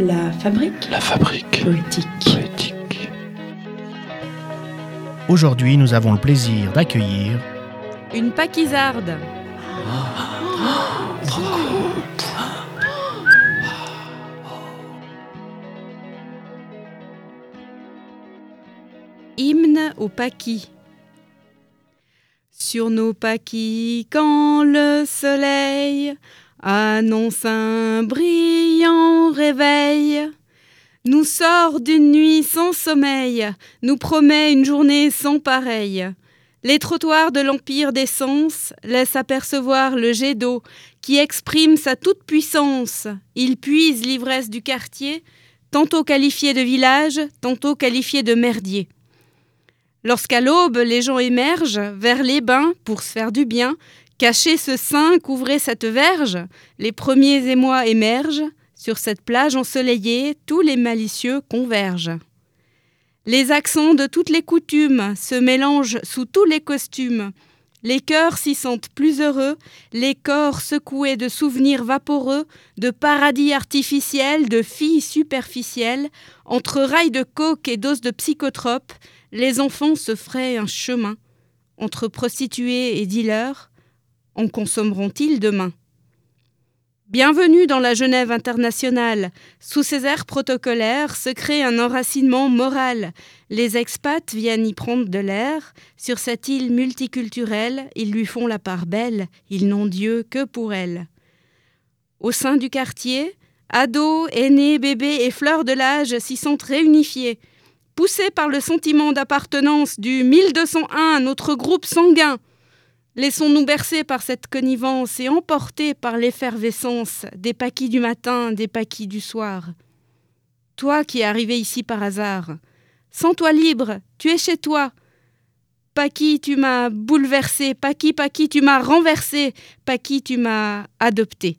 La fabrique La fabrique poétique. poétique. Aujourd'hui, nous avons le plaisir d'accueillir Une paquisarde. Hymne au paquis. Sur nos paquis, quand le soleil annonce un brillant réveil, nous sort d'une nuit sans sommeil, nous promet une journée sans pareille. Les trottoirs de l'empire des sens laissent apercevoir le jet d'eau qui exprime sa toute-puissance. Il puise l'ivresse du quartier, tantôt qualifié de village, tantôt qualifié de merdier. Lorsqu'à l'aube les gens émergent vers les bains pour se faire du bien, cacher ce sein, couvrez cette verge, les premiers émois émergent, sur cette plage ensoleillée, tous les malicieux convergent. Les accents de toutes les coutumes se mélangent sous tous les costumes. Les cœurs s'y sentent plus heureux, les corps secoués de souvenirs vaporeux, de paradis artificiels, de filles superficielles, entre rails de coke et doses de psychotropes, les enfants se feraient un chemin. Entre prostituées et dealers, en consommeront-ils demain? Bienvenue dans la Genève internationale. Sous ces airs protocolaires se crée un enracinement moral. Les expats viennent y prendre de l'air. Sur cette île multiculturelle, ils lui font la part belle. Ils n'ont Dieu que pour elle. Au sein du quartier, ados, aînés, bébés et fleurs de l'âge s'y sont réunifiés. Poussés par le sentiment d'appartenance du 1201, notre groupe sanguin, Laissons-nous bercer par cette connivence et emporter par l'effervescence des paquis du matin, des paquis du soir. Toi qui es arrivé ici par hasard, sens-toi libre, tu es chez toi. Paquis, tu m'as bouleversé, Paquis, Paquis, tu m'as renversé, Paquis, tu m'as adopté.